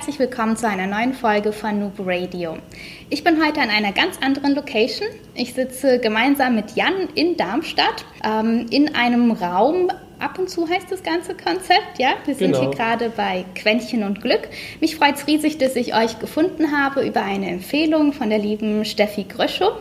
herzlich willkommen zu einer neuen Folge von Noob Radio. Ich bin heute an einer ganz anderen Location. Ich sitze gemeinsam mit Jan in Darmstadt ähm, in einem Raum. Ab und zu heißt das ganze Konzept, ja? Wir sind Genau. hier gerade bei Quäntchen und Glück. Mich freut es riesig, dass ich euch gefunden habe über eine Empfehlung von der lieben Steffi Gröschow.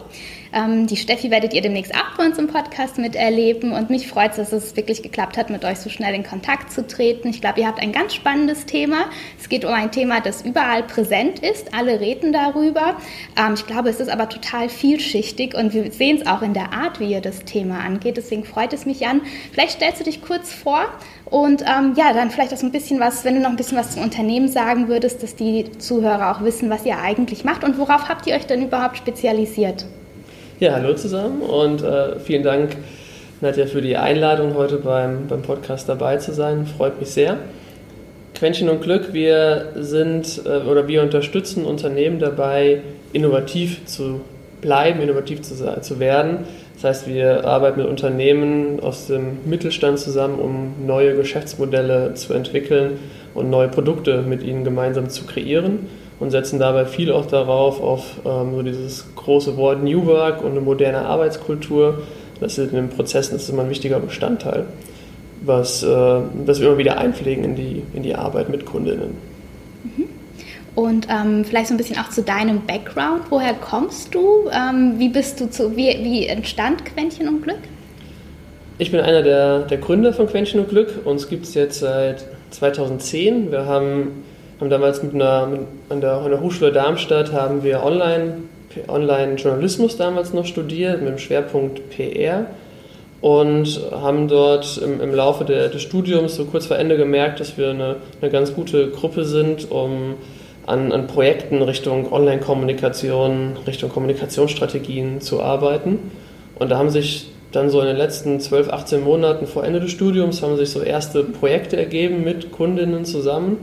Ähm, die Steffi werdet ihr demnächst auch bei uns im Podcast miterleben und mich freut es, dass es wirklich geklappt hat, mit euch so schnell in Kontakt zu treten. Ich glaube, ihr habt ein ganz spannendes Thema. Es geht um ein Thema, das überall präsent ist. Alle reden darüber. Ähm, ich glaube, es ist aber total vielschichtig und wir sehen es auch in der Art, wie ihr das Thema angeht. Deswegen freut es mich an. Vielleicht stellst du dich kurz vor und ähm, ja, dann vielleicht auch so ein bisschen was, wenn du noch ein bisschen was zum Unternehmen sagen würdest, dass die Zuhörer auch wissen, was ihr eigentlich macht und worauf habt ihr euch denn überhaupt spezialisiert? Ja, hallo zusammen und äh, vielen Dank, Nadja, für die Einladung, heute beim, beim Podcast dabei zu sein. Freut mich sehr. Quäntchen und Glück, wir sind äh, oder wir unterstützen Unternehmen dabei, innovativ zu bleiben, innovativ zu, zu werden. Das heißt, wir arbeiten mit Unternehmen aus dem Mittelstand zusammen, um neue Geschäftsmodelle zu entwickeln und neue Produkte mit ihnen gemeinsam zu kreieren und setzen dabei viel auch darauf, auf ähm, so dieses große Wort New Work und eine moderne Arbeitskultur. Das ist in den Prozessen das ist immer ein wichtiger Bestandteil, was, äh, was wir immer wieder einpflegen in die, in die Arbeit mit Kundinnen. Und ähm, vielleicht so ein bisschen auch zu deinem Background. Woher kommst du? Ähm, wie bist du zu, wie, wie entstand Quäntchen und Glück? Ich bin einer der, der Gründer von Quäntchen und Glück. Uns gibt es jetzt seit 2010. Wir haben, haben damals mit einer, mit, an, der, an der Hochschule Darmstadt haben wir Online, Online-Journalismus damals noch studiert mit dem Schwerpunkt PR und haben dort im, im Laufe der, des Studiums so kurz vor Ende gemerkt, dass wir eine, eine ganz gute Gruppe sind, um an, an Projekten Richtung Online-Kommunikation, Richtung Kommunikationsstrategien zu arbeiten. Und da haben sich dann so in den letzten 12, 18 Monaten vor Ende des Studiums haben sich so erste Projekte ergeben mit Kundinnen zusammen.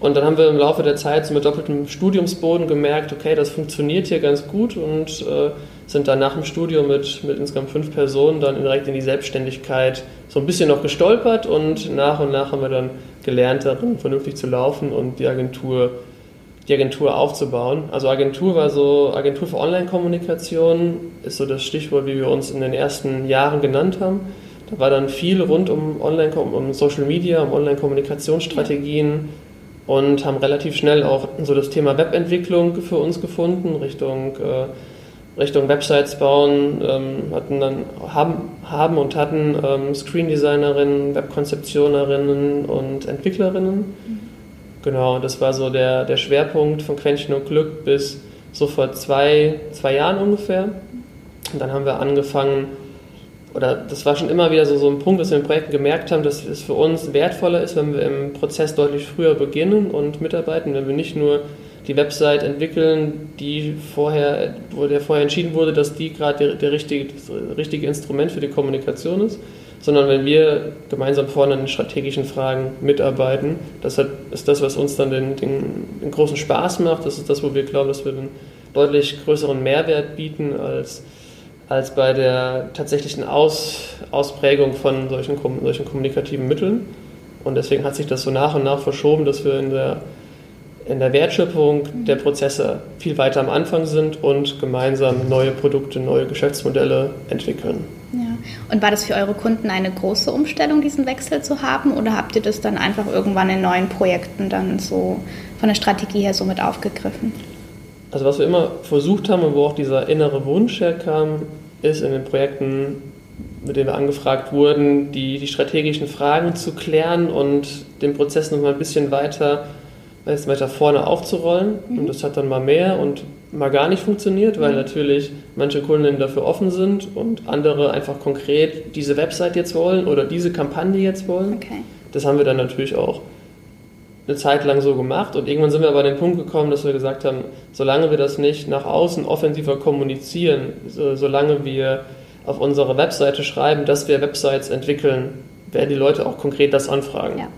Und dann haben wir im Laufe der Zeit so mit doppeltem Studiumsboden gemerkt, okay, das funktioniert hier ganz gut und äh, sind dann nach dem Studium mit, mit insgesamt fünf Personen dann direkt in die Selbstständigkeit so ein bisschen noch gestolpert und nach und nach haben wir dann gelernt, darin vernünftig zu laufen und die Agentur, die Agentur aufzubauen. Also Agentur war so, Agentur für Online-Kommunikation ist so das Stichwort, wie wir uns in den ersten Jahren genannt haben. Da war dann viel rund um Online, um Social Media, um Online-Kommunikationsstrategien und haben relativ schnell auch so das Thema Webentwicklung für uns gefunden, Richtung, äh, Richtung Websites bauen, ähm, hatten dann, haben, haben und hatten ähm, Screen-Designerinnen, Webkonzeptionerinnen und Entwicklerinnen. Genau, das war so der, der Schwerpunkt von Quäntchen und Glück bis so vor zwei, zwei Jahren ungefähr. Und dann haben wir angefangen, oder das war schon immer wieder so, so ein Punkt, dass wir in Projekten gemerkt haben, dass es für uns wertvoller ist, wenn wir im Prozess deutlich früher beginnen und mitarbeiten, wenn wir nicht nur die Website entwickeln, die vorher, wo der vorher entschieden wurde, dass die gerade der, der richtige, das richtige Instrument für die Kommunikation ist, sondern wenn wir gemeinsam vorne an strategischen Fragen mitarbeiten, das ist das, was uns dann den, den, den großen Spaß macht, das ist das, wo wir glauben, dass wir einen deutlich größeren Mehrwert bieten als als bei der tatsächlichen Aus, Ausprägung von solchen, solchen kommunikativen Mitteln. Und deswegen hat sich das so nach und nach verschoben, dass wir in der, in der Wertschöpfung der Prozesse viel weiter am Anfang sind und gemeinsam neue Produkte, neue Geschäftsmodelle entwickeln. Ja. Und war das für eure Kunden eine große Umstellung, diesen Wechsel zu haben? Oder habt ihr das dann einfach irgendwann in neuen Projekten dann so von der Strategie her so mit aufgegriffen? Also was wir immer versucht haben und wo auch dieser innere Wunsch herkam, ist in den Projekten, mit denen wir angefragt wurden, die, die strategischen Fragen zu klären und den Prozess noch mal ein bisschen weiter, weiter vorne aufzurollen. Und das hat dann mal mehr und mal gar nicht funktioniert, weil natürlich manche Kunden dafür offen sind und andere einfach konkret diese Website jetzt wollen oder diese Kampagne jetzt wollen. Okay. Das haben wir dann natürlich auch eine Zeit lang so gemacht und irgendwann sind wir aber an den Punkt gekommen, dass wir gesagt haben, solange wir das nicht nach außen offensiver kommunizieren, so, solange wir auf unserer Webseite schreiben, dass wir Websites entwickeln, werden die Leute auch konkret das anfragen. Ja.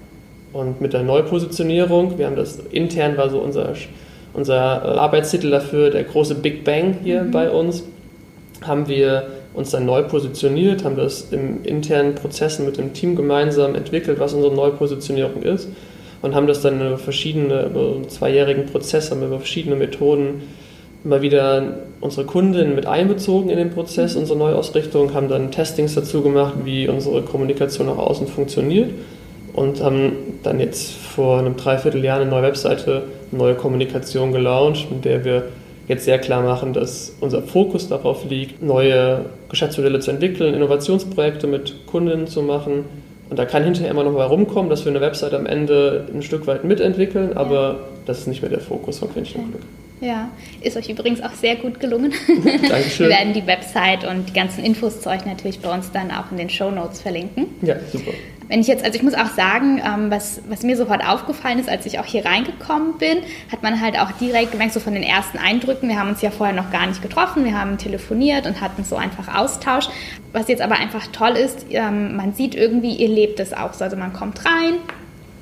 Und mit der Neupositionierung, wir haben das intern war so unser, unser Arbeitstitel dafür, der große Big Bang hier bei uns, haben wir uns dann neu positioniert, haben das im internen Prozessen mit dem Team gemeinsam entwickelt, was unsere Neupositionierung ist und haben das dann über verschiedene, über einen zweijährigen Prozess, haben über verschiedene Methoden immer wieder unsere Kunden mit einbezogen in den Prozess, unsere Neuausrichtung, haben dann Testings dazu gemacht, wie unsere Kommunikation nach außen funktioniert und haben dann jetzt vor einem Dreivierteljahr eine neue Webseite, eine neue Kommunikation gelauncht, mit der wir jetzt sehr klar machen, dass unser Fokus darauf liegt, neue Geschäftsmodelle zu entwickeln, Innovationsprojekte mit Kunden zu machen. Und da kann hinterher immer noch mal rumkommen, dass wir eine Website am Ende ein Stück weit mitentwickeln, aber ja. das ist nicht mehr der Fokus von Quäntchen. Glück. Ja, ist euch übrigens auch sehr gut gelungen. Dankeschön. Wir werden die Website und die ganzen Infos zu euch natürlich bei uns dann auch in den Show Notes verlinken. Ja, super. Wenn ich jetzt, also ich muss auch sagen, ähm, was, was mir sofort aufgefallen ist, als ich auch hier reingekommen bin, hat man halt auch direkt gemerkt, so von den ersten Eindrücken, wir haben uns ja vorher noch gar nicht getroffen, wir haben telefoniert und hatten so einfach Austausch. Was jetzt aber einfach toll ist, ähm, man sieht irgendwie, ihr lebt es auch so. Also man kommt rein,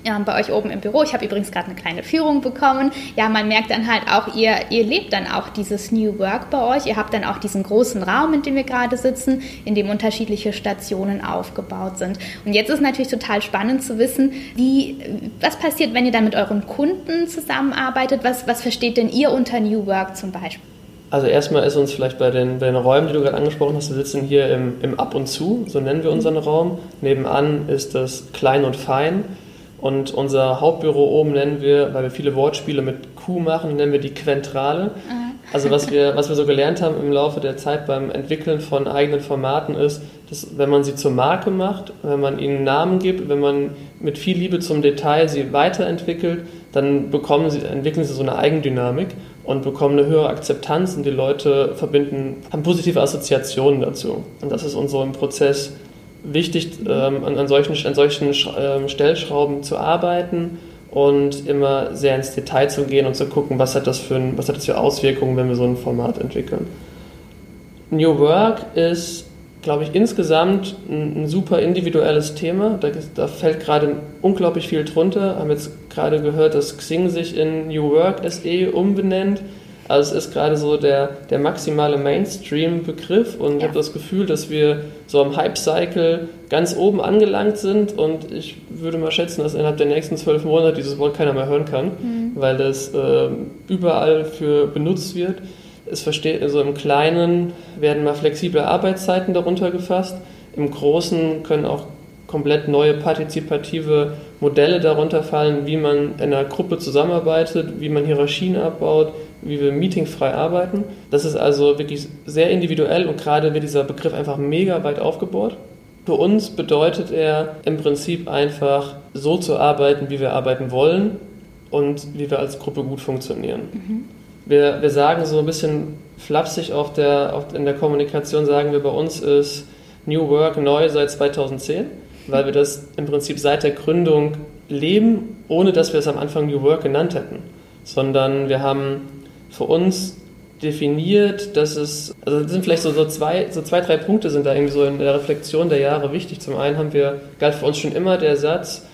ja, bei euch oben im Büro. Ich habe übrigens gerade eine kleine Führung bekommen. Ja, man merkt dann halt auch, ihr, ihr lebt dann auch dieses New Work bei euch. Ihr habt dann auch diesen großen Raum, in dem wir gerade sitzen, in dem unterschiedliche Stationen aufgebaut sind. Und jetzt ist natürlich total spannend zu wissen, wie, was passiert, wenn ihr dann mit euren Kunden zusammenarbeitet? Was, was versteht denn ihr unter New Work zum Beispiel? Also erstmal ist uns vielleicht bei den, bei den Räumen, die du gerade angesprochen hast, wir sitzen hier im, im Ab und Zu, so nennen wir unseren Raum. Nebenan ist das Klein und Fein. Und unser Hauptbüro oben nennen wir, weil wir viele Wortspiele mit Q machen, nennen wir die Quentrale. Mhm. Also was wir, was wir so gelernt haben im Laufe der Zeit beim Entwickeln von eigenen Formaten ist, dass wenn man sie zur Marke macht, wenn man ihnen Namen gibt, wenn man mit viel Liebe zum Detail sie weiterentwickelt, dann bekommen sie, entwickeln sie so eine Eigendynamik und bekommen eine höhere Akzeptanz und die Leute verbinden, haben positive Assoziationen dazu. Und das ist uns so im Prozess wichtig, ähm, an, an, solchen, an solchen ähm, Stellschrauben zu arbeiten und immer sehr ins Detail zu gehen und zu gucken, was hat das für, ein, was hat das für Auswirkungen, wenn wir so ein Format entwickeln. New Work ist, glaube ich, insgesamt ein, ein super individuelles Thema. Da, da fällt gerade unglaublich viel drunter. Haben jetzt gerade gehört, dass Xing sich in New Work SE umbenennt. Also es ist gerade so der, der maximale Mainstream-Begriff und ja. ich habe das Gefühl, dass wir so am Hype-Cycle ganz oben angelangt sind und ich würde mal schätzen, dass innerhalb der nächsten zwölf Monate dieses Wort keiner mehr hören kann, mhm. weil es äh, überall für benutzt wird. Es versteht, also im Kleinen werden mal flexible Arbeitszeiten darunter gefasst, im Großen können auch komplett neue partizipative Modelle darunter fallen, wie man in einer Gruppe zusammenarbeitet, wie man Hierarchien abbaut, wie wir meetingfrei arbeiten. Das ist also wirklich sehr individuell und gerade wird dieser Begriff einfach mega weit aufgebohrt. Für uns bedeutet er im Prinzip einfach so zu arbeiten, wie wir arbeiten wollen und wie wir als Gruppe gut funktionieren. Mhm. Wir, wir sagen so ein bisschen flapsig auf der, auf, in der Kommunikation, sagen wir bei uns ist New Work neu seit 2010, weil wir das im Prinzip seit der Gründung leben, ohne dass wir es am Anfang New Work genannt hätten. Sondern wir haben für uns definiert, dass es, also das sind vielleicht so, so, zwei, so zwei, drei Punkte sind da irgendwie so in der Reflexion der Jahre wichtig. Zum einen haben wir, galt für uns schon immer der Satz,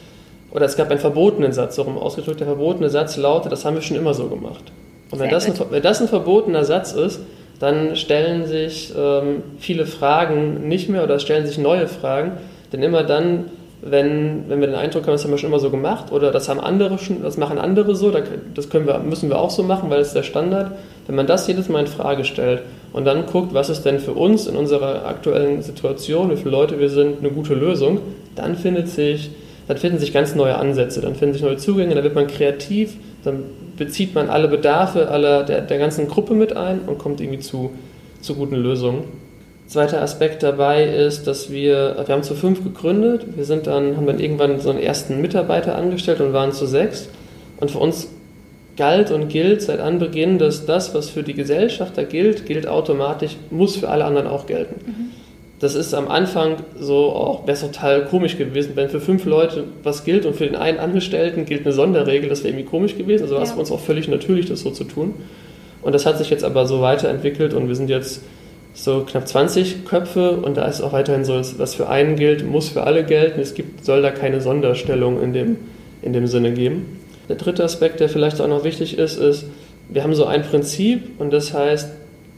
oder es gab einen verbotenen Satz, so rum ausgedrückt, der verbotene Satz lautet, das haben wir schon immer so gemacht. Und wenn das, ein, wenn das ein verbotener Satz ist, dann stellen sich ähm, viele Fragen nicht mehr oder stellen sich neue Fragen, denn immer dann, wenn, wenn wir den Eindruck haben, das haben wir schon immer so gemacht oder das haben andere schon, das machen andere so, das können wir, müssen wir auch so machen, weil es der Standard. Wenn man das jedes Mal in Frage stellt und dann guckt, was ist denn für uns in unserer aktuellen Situation, wie viele Leute wir sind, eine gute Lösung, dann findet sich, dann finden sich ganz neue Ansätze, dann finden sich neue Zugänge, dann wird man kreativ, dann bezieht man alle Bedarfe aller der, der ganzen Gruppe mit ein und kommt irgendwie zu, zu guten Lösungen. Zweiter Aspekt dabei ist, dass wir, wir haben zu fünf gegründet, wir sind dann, haben dann irgendwann so einen ersten Mitarbeiter angestellt und waren zu sechs. Und für uns galt und gilt seit Anbeginn, dass das, was für die Gesellschafter gilt, gilt automatisch, muss für alle anderen auch gelten. Mhm. Das ist am Anfang so auch wäre total komisch gewesen, wenn für fünf Leute was gilt und für den einen Angestellten gilt eine Sonderregel, das wäre irgendwie komisch gewesen. Also war es für uns auch völlig natürlich, das so zu tun. Und das hat sich jetzt aber so weiterentwickelt und wir sind jetzt so knapp 20 Köpfe und da ist auch weiterhin so, was für einen gilt, muss für alle gelten. Es gibt, soll da keine Sonderstellung in dem, in dem Sinne geben. Der dritte Aspekt, der vielleicht auch noch wichtig ist, ist, wir haben so ein Prinzip und das heißt,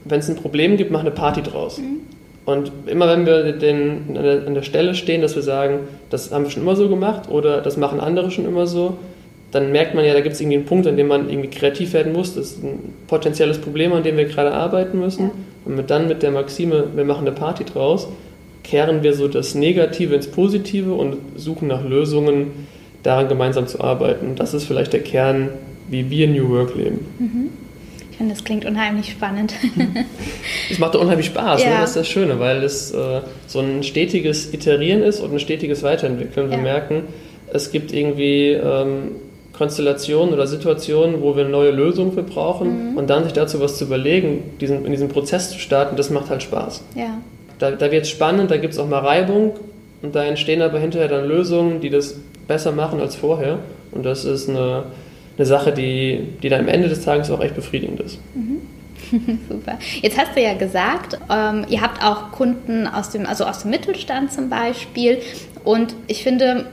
wenn es ein Problem gibt, mach eine Party draus. Mhm. Und immer wenn wir den, an, der, an der Stelle stehen, dass wir sagen, das haben wir schon immer so gemacht oder das machen andere schon immer so, dann merkt man ja, da gibt es irgendwie einen Punkt, an dem man irgendwie kreativ werden muss. Das ist ein potenzielles Problem, an dem wir gerade arbeiten müssen. Ja. Und mit, dann mit der Maxime, wir machen eine Party draus, kehren wir so das Negative ins Positive und suchen nach Lösungen, daran gemeinsam zu arbeiten. Das ist vielleicht der Kern, wie wir New Work leben. Mhm. Ich finde, das klingt unheimlich spannend. es macht unheimlich Spaß, ne? ja. ne? das ist das Schöne, weil es äh, so ein stetiges Iterieren ist und ein stetiges Weiterentwickeln. Wir ja. merken, es gibt irgendwie ähm, Konstellationen oder Situationen, wo wir eine neue Lösung für brauchen mhm. und dann sich dazu was zu überlegen, diesen, in diesem Prozess zu starten, das macht halt Spaß. Ja. Da, da wird es spannend, da gibt es auch mal Reibung und da entstehen aber hinterher dann Lösungen, die das besser machen als vorher und das ist eine, eine Sache, die, die dann am Ende des Tages auch echt befriedigend ist. Mhm. Super. Jetzt hast du ja gesagt, ähm, ihr habt auch Kunden aus dem, also aus dem Mittelstand zum Beispiel. Und ich finde,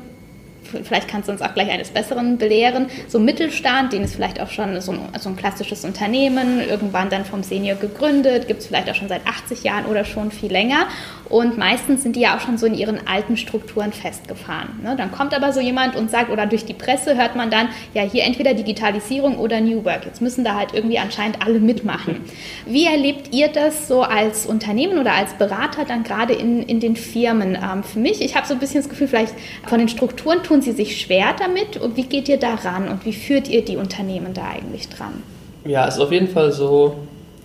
vielleicht kannst du uns auch gleich eines Besseren belehren, so Mittelstand, den ist vielleicht auch schon so ein, so ein klassisches Unternehmen, irgendwann dann vom Senior gegründet, gibt es vielleicht auch schon seit 80 Jahren oder schon viel länger. Und meistens sind die ja auch schon so in ihren alten Strukturen festgefahren. Ne? Dann kommt aber so jemand und sagt, oder durch die Presse hört man dann, ja, hier entweder Digitalisierung oder New Work. Jetzt müssen da halt irgendwie anscheinend alle mitmachen. Wie erlebt ihr das so als Unternehmen oder als Berater dann gerade in, in den Firmen? Ähm, für mich, ich habe so ein bisschen das Gefühl, vielleicht von den Strukturen tun sie sich schwer damit. Und wie geht ihr da ran und wie führt ihr die Unternehmen da eigentlich dran? Ja, es ist auf jeden Fall so,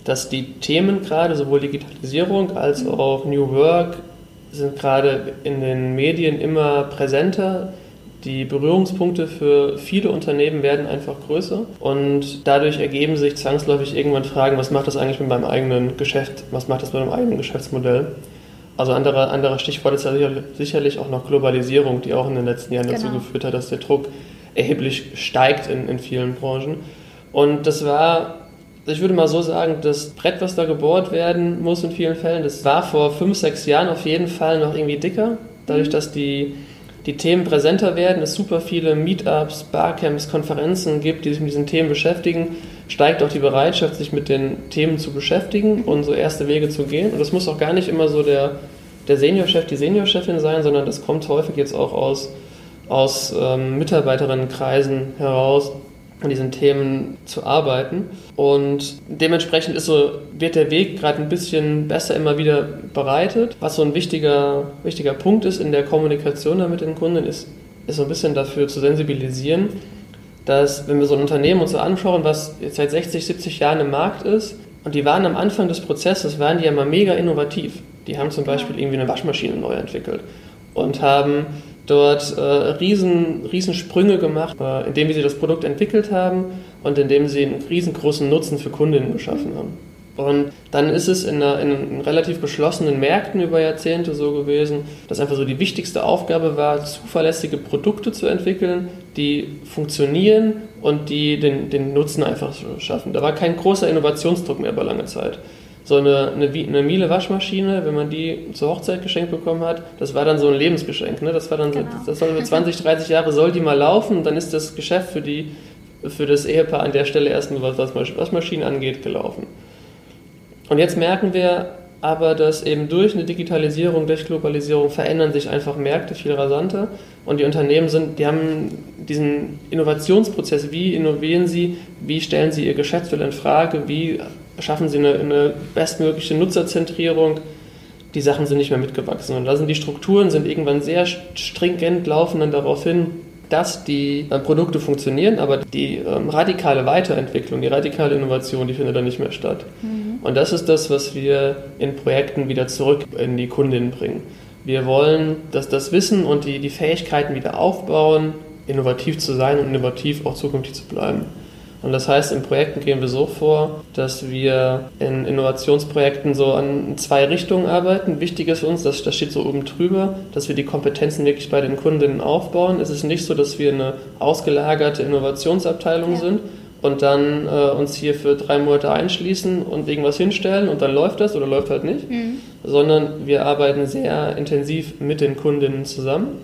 dass die Themen gerade, sowohl Digitalisierung als auch New Work, sind gerade in den Medien immer präsenter. Die Berührungspunkte für viele Unternehmen werden einfach größer und dadurch ergeben sich zwangsläufig irgendwann Fragen, was macht das eigentlich mit meinem eigenen Geschäft, was macht das mit meinem eigenen Geschäftsmodell. Also anderer andere Stichwort ist ja sicherlich auch noch Globalisierung, die auch in den letzten Jahren genau. dazu geführt hat, dass der Druck erheblich steigt in, in vielen Branchen. Und das war ich würde mal so sagen, das Brett, was da gebohrt werden muss in vielen Fällen, das war vor fünf, sechs Jahren auf jeden Fall noch irgendwie dicker. Dadurch, mhm. dass die, die Themen präsenter werden, es super viele Meetups, Barcamps, Konferenzen gibt, die sich mit diesen Themen beschäftigen, steigt auch die Bereitschaft, sich mit den Themen zu beschäftigen und so erste Wege zu gehen. Und das muss auch gar nicht immer so der, der Seniorchef, die Seniorchefin sein, sondern das kommt häufig jetzt auch aus, aus ähm, Mitarbeiterinnen-Kreisen heraus, an diesen Themen zu arbeiten. Und dementsprechend ist so, wird der Weg gerade ein bisschen besser immer wieder bereitet. Was so ein wichtiger, wichtiger Punkt ist in der Kommunikation mit den Kunden, ist, ist so ein bisschen dafür zu sensibilisieren, dass wenn wir so ein Unternehmen uns so anschauen, was jetzt seit 60, 70 Jahren im Markt ist, und die waren am Anfang des Prozesses, waren die ja mal mega innovativ. Die haben zum Beispiel irgendwie eine Waschmaschine neu entwickelt und haben dort äh, riesen, riesen Sprünge gemacht, äh, indem sie das Produkt entwickelt haben und indem sie einen riesengroßen Nutzen für Kundinnen geschaffen haben. Und dann ist es in, einer, in, relativ beschlossenen Märkten über Jahrzehnte so gewesen, dass einfach so die wichtigste Aufgabe war, zuverlässige Produkte zu entwickeln, die funktionieren und die den, den Nutzen einfach schaffen. Da war kein großer Innovationsdruck mehr über lange Zeit so eine, eine, eine Miele Waschmaschine, wenn man die zur Hochzeit geschenkt bekommen hat, das war dann so ein Lebensgeschenk. Ne? Das war dann, genau. das soll für 20, 30 Jahre soll die mal laufen und dann ist das Geschäft für die, für das Ehepaar an der Stelle erstmal, was, was Waschmaschinen angeht, gelaufen. Und jetzt merken wir aber, dass eben durch eine Digitalisierung, durch Globalisierung verändern sich einfach Märkte viel rasanter und die Unternehmen sind, die haben diesen Innovationsprozess, wie innovieren sie, wie stellen sie ihr Geschäftsmodell in Frage, wie schaffen sie eine, eine bestmögliche Nutzerzentrierung. Die Sachen sind nicht mehr mitgewachsen. Und da sind die Strukturen sind irgendwann sehr stringent laufen dann darauf hin, dass die äh, Produkte funktionieren, aber die ähm, radikale Weiterentwicklung, die radikale Innovation, die findet dann nicht mehr statt. Mhm. Und das ist das, was wir in Projekten wieder zurück in die Kundinnen bringen. Wir wollen, dass das Wissen und die, die Fähigkeiten wieder aufbauen, innovativ zu sein und innovativ auch zukünftig zu bleiben. Und das heißt, in Projekten gehen wir so vor, dass wir in Innovationsprojekten so an zwei Richtungen arbeiten. Wichtig ist uns, das, das steht so oben drüber, dass wir die Kompetenzen wirklich bei den Kundinnen aufbauen. Es ist nicht so, dass wir eine ausgelagerte Innovationsabteilung ja. sind und dann äh, uns hier für drei Monate einschließen und irgendwas hinstellen und dann läuft das oder läuft halt nicht, mhm. sondern wir arbeiten sehr intensiv mit den Kundinnen zusammen.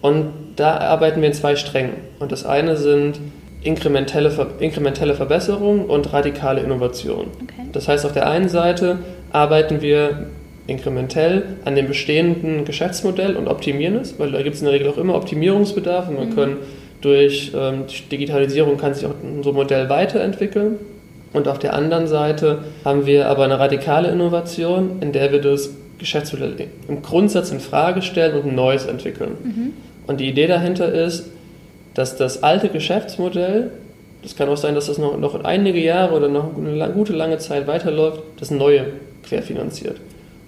Und da arbeiten wir in zwei Strängen. Und das eine sind inkrementelle, inkrementelle Verbesserung und radikale Innovation. Okay. Das heißt, auf der einen Seite arbeiten wir inkrementell an dem bestehenden Geschäftsmodell und optimieren es, weil da gibt es in der Regel auch immer Optimierungsbedarf und man mhm. können durch ähm, Digitalisierung kann sich auch ein Modell weiterentwickeln. Und auf der anderen Seite haben wir aber eine radikale Innovation, in der wir das Geschäftsmodell im Grundsatz in Frage stellen und ein neues entwickeln. Mhm. Und die Idee dahinter ist, dass das alte Geschäftsmodell, das kann auch sein, dass das noch, noch einige Jahre oder noch eine gute lange Zeit weiterläuft, das neue querfinanziert.